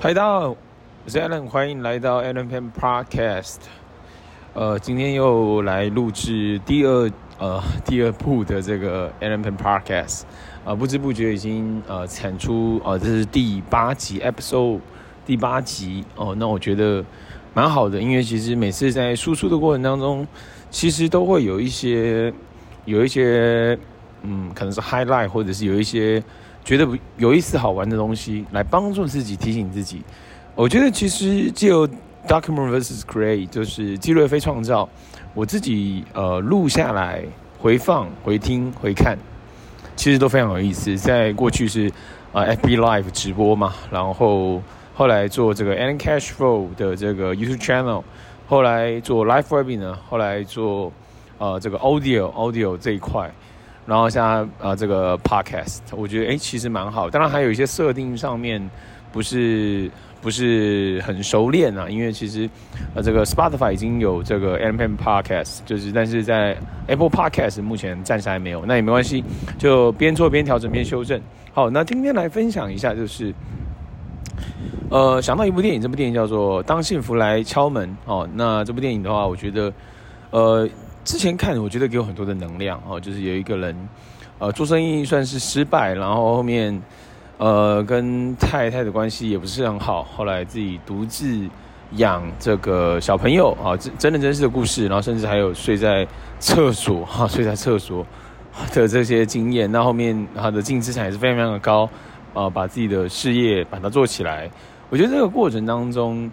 嗨，大家好，我是 Alan，欢迎来到 Alan Pan Podcast。呃，今天又来录制第二呃第二部的这个 Alan Pan Podcast。啊、呃，不知不觉已经呃产出、呃，这是第八集 Episode 第八集哦。那我觉得蛮好的，因为其实每次在输出的过程当中，其实都会有一些有一些嗯，可能是 highlight，或者是有一些。觉得有意思、好玩的东西来帮助自己、提醒自己。我觉得其实借由 document versus create，就是记录非创造，我自己呃录下来、回放、回听、回看，其实都非常有意思。在过去是啊、呃、FB Live 直播嘛，然后后来做这个 Alan Cashflow 的这个 YouTube channel，后来做 Live Webinar，后来做呃这个 Audio Audio 这一块。然后像呃这个 podcast，我觉得诶其实蛮好。当然还有一些设定上面不是不是很熟练啊，因为其实呃这个 Spotify 已经有这个 Alan Pan podcast，就是但是在 Apple Podcast 目前暂时还没有。那也没关系，就边做边调整边修正。好，那今天来分享一下，就是呃想到一部电影，这部电影叫做《当幸福来敲门》哦。那这部电影的话，我觉得呃。之前看，我觉得给我很多的能量哦，就是有一个人，呃，做生意算是失败，然后后面，呃，跟太太的关系也不是很好，后来自己独自养这个小朋友啊，真真人真事的故事，然后甚至还有睡在厕所哈，睡在厕所的这些经验，那后面他的净资产也是非常非常的高，啊，把自己的事业把它做起来，我觉得这个过程当中。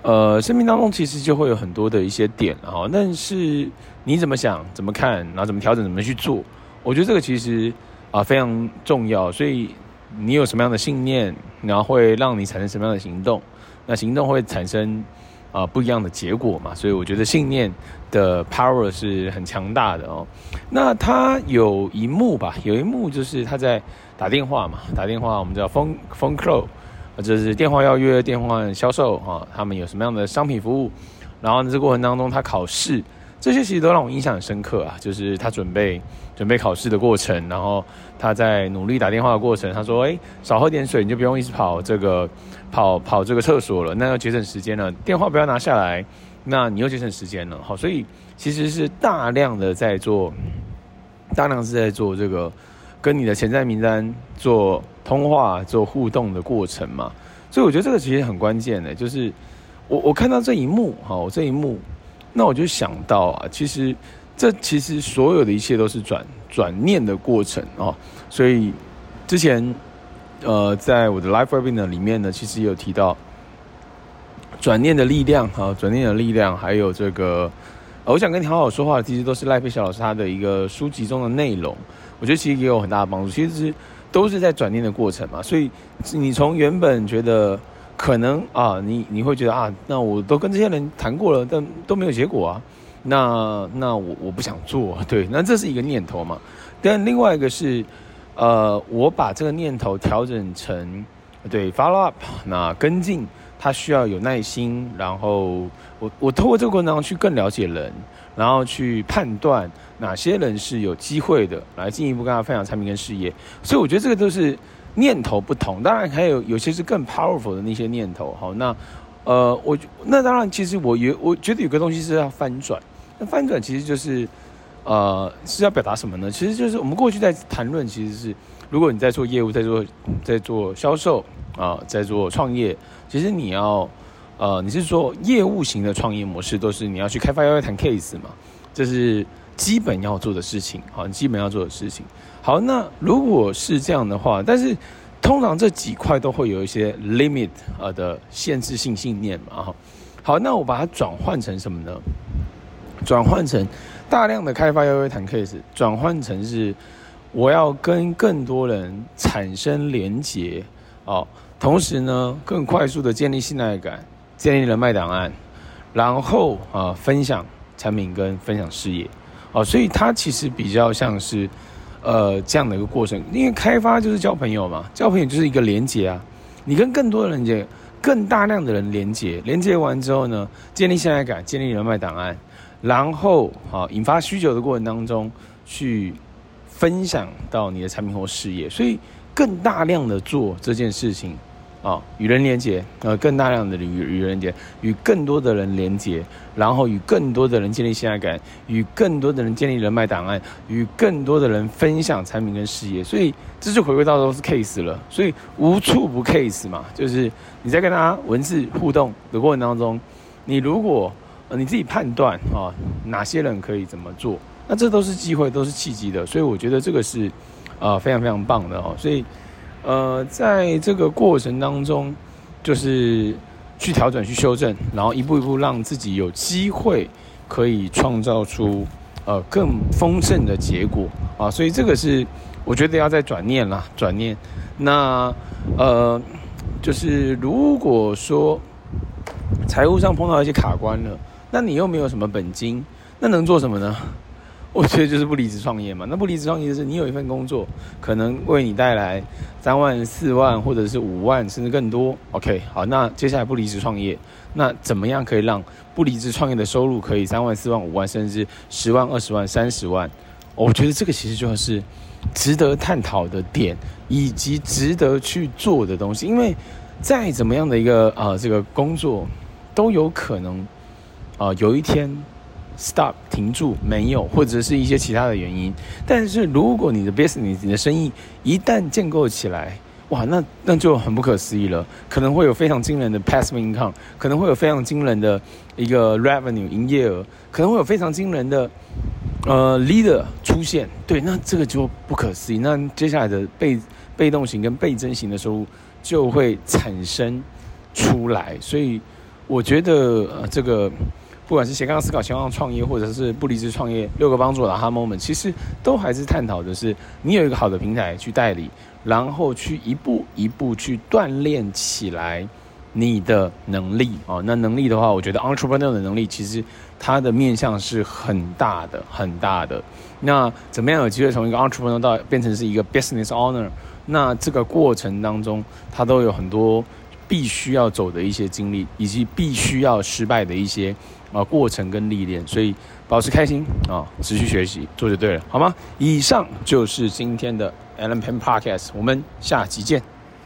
呃，生命当中其实就会有很多的一些点啊，但是你怎么想、怎么看，然后怎么调整、怎么去做，我觉得这个其实啊非常重要。所以你有什么样的信念，然后会让你产生什么样的行动，那行动会产生啊不一样的结果嘛。所以我觉得信念的 power 是很强大的哦。那他有一幕吧，有一幕就是他在打电话嘛，打电话我们叫 phone phone call。就是电话邀约、电话销售啊，他们有什么样的商品服务？然后呢，这过程当中他考试，这些其实都让我印象很深刻啊。就是他准备准备考试的过程，然后他在努力打电话的过程，他说：“哎，少喝点水，你就不用一直跑这个跑跑这个厕所了，那要节省时间了。电话不要拿下来，那你又节省时间了。好，所以其实是大量的在做，大量是在做这个。”跟你的潜在名单做通话、做互动的过程嘛，所以我觉得这个其实很关键的，就是我我看到这一幕哈，我这一幕，那我就想到啊，其实这其实所有的一切都是转转念的过程哦，所以之前呃，在我的 Life Webinar 里面呢，其实有提到转念的力量哈，转念的力量，还有这个，我想跟你好好说话，其实都是赖佩霞老师他的一个书籍中的内容。我觉得其实也有很大的帮助，其实都是在转念的过程嘛。所以你从原本觉得可能啊，你你会觉得啊，那我都跟这些人谈过了，但都没有结果啊。那那我我不想做，对，那这是一个念头嘛。但另外一个是，呃，我把这个念头调整成对 follow up，那跟进，它需要有耐心，然后我我透过这个过程当中去更了解人。然后去判断哪些人是有机会的，来进一步跟他分享产品跟事业。所以我觉得这个都是念头不同，当然还有有些是更 powerful 的那些念头。好，那呃，我那当然其实我有我觉得有个东西是要翻转。那翻转其实就是呃是要表达什么呢？其实就是我们过去在谈论，其实是如果你在做业务，在做在做销售啊、在做创业，其实你要。呃，你是说业务型的创业模式都是你要去开发要谈 case 嘛？这是基本要做的事情，好，你基本要做的事情。好，那如果是这样的话，但是通常这几块都会有一些 limit 呃的限制性信念嘛，哈。好，那我把它转换成什么呢？转换成大量的开发邀约谈 case，转换成是我要跟更多人产生连结，哦，同时呢，更快速的建立信赖感。建立人脉档案，然后啊分享产品跟分享事业，哦，所以它其实比较像是呃这样的一个过程，因为开发就是交朋友嘛，交朋友就是一个连接啊，你跟更多的人接，更大量的人连接，连接完之后呢，建立信赖感，建立人脉档案，然后啊引发需求的过程当中去分享到你的产品或事业，所以更大量的做这件事情。啊，与人连接，呃，更大量的与与人连接，与更多的人连接，然后与更多的人建立信赖感，与更多的人建立人脉档案，与更多的人分享产品跟事业，所以这就回归到都是 case 了，所以无处不 case 嘛，就是你在跟他文字互动的过程当中，你如果呃你自己判断啊，哪些人可以怎么做，那这都是机会，都是契机的，所以我觉得这个是呃非常非常棒的哦，所以。呃，在这个过程当中，就是去调整、去修正，然后一步一步让自己有机会可以创造出呃更丰盛的结果啊。所以这个是我觉得要再转念啦，转念。那呃，就是如果说财务上碰到一些卡关了，那你又没有什么本金，那能做什么呢？我觉得就是不离职创业嘛。那不离职创业就是你有一份工作，可能为你带来三万、四万，或者是五万，甚至更多。OK，好，那接下来不离职创业，那怎么样可以让不离职创业的收入可以三万、四万、五万，甚至十万、二十万、三十万？我觉得这个其实就是值得探讨的点，以及值得去做的东西。因为再怎么样的一个、呃，这个工作都有可能啊、呃，有一天。Stop，停住，没有，或者是一些其他的原因。但是如果你的 business，你的生意一旦建构起来，哇，那那就很不可思议了。可能会有非常惊人的 passive income，可能会有非常惊人的一个 revenue 营业额，可能会有非常惊人的呃 leader 出现。对，那这个就不可思议。那接下来的被被动型跟倍增型的收入就会产生出来。所以我觉得呃这个。不管是斜杠思考、斜杠创业，或者是不离职创业，六个帮助的哈 moment，其实都还是探讨的是你有一个好的平台去代理，然后去一步一步去锻炼起来你的能力啊。那能力的话，我觉得 entrepreneur 的能力其实它的面向是很大的、很大的。那怎么样有机会从一个 entrepreneur 到变成是一个 business owner？那这个过程当中，它都有很多必须要走的一些经历，以及必须要失败的一些。啊，过程跟历练，所以保持开心啊，持续学习，做就对了，好吗？以上就是今天的 Allen Pen Podcast，我们下期见。